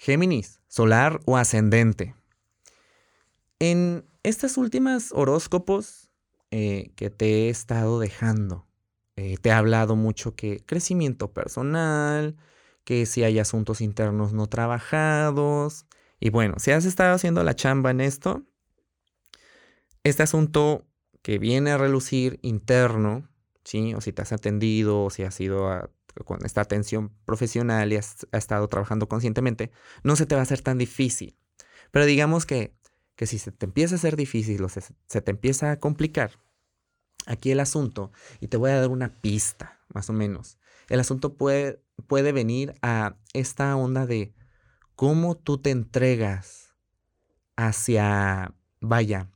Géminis, solar o ascendente. En estas últimas horóscopos eh, que te he estado dejando, eh, te he hablado mucho que crecimiento personal, que si hay asuntos internos no trabajados. Y bueno, si has estado haciendo la chamba en esto, este asunto que viene a relucir interno, ¿sí? O si te has atendido, o si has ido con esta atención profesional y has, estado trabajando conscientemente, no se te va a hacer tan difícil. Pero digamos que, que si se te empieza a hacer difícil o se, se te empieza a complicar, aquí el asunto, y te voy a dar una pista, más o menos, el asunto puede, puede venir a esta onda de cómo tú te entregas hacia, vaya,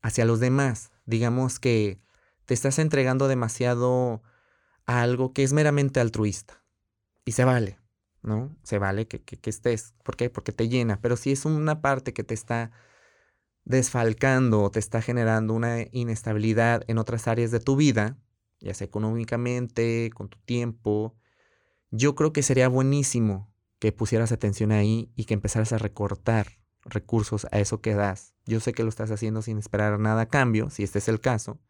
hacia los demás. Digamos que te estás entregando demasiado a algo que es meramente altruista. Y se vale, ¿no? Se vale que, que, estés. ¿Por qué? Porque te llena. Pero si es una parte que te está desfalcando o te está generando una inestabilidad en otras áreas de tu vida, ya sea económicamente, con tu tiempo, yo creo que sería buenísimo que pusieras atención ahí y que empezaras a recortar recursos a eso que das. Yo sé que lo estás haciendo sin esperar nada a cambio, si este es el caso,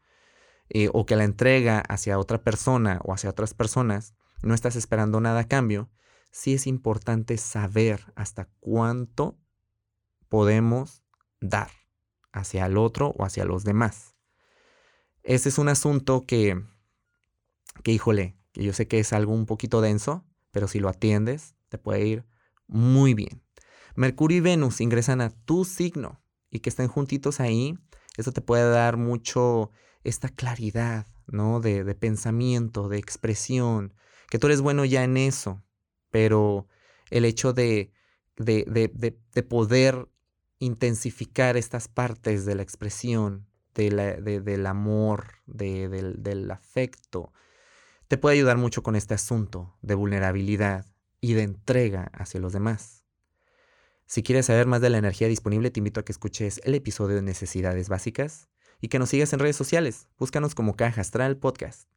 eh, o que la entrega hacia otra persona o hacia otras personas no estás esperando nada a cambio, sí es importante saber hasta cuánto podemos dar hacia el otro o hacia los demás. Ese es un asunto que, que híjole, que yo sé que es algo un poquito denso, pero si lo atiendes, te puede ir muy bien. Mercurio y Venus ingresan a tu signo y que estén juntitos ahí, eso te puede dar mucho esta claridad, ¿no? De, pensamiento, de expresión, que tú eres bueno ya en eso, pero el hecho de, de, de, de poder intensificar estas partes de la expresión, la, del amor, del, del afecto, te puede ayudar mucho con este asunto de vulnerabilidad y de entrega hacia los demás. Si quieres saber más de la energía disponible, te invito a que escuches el episodio de Necesidades Básicas y que nos sigas en redes sociales. Búscanos como Caja Astral Podcast.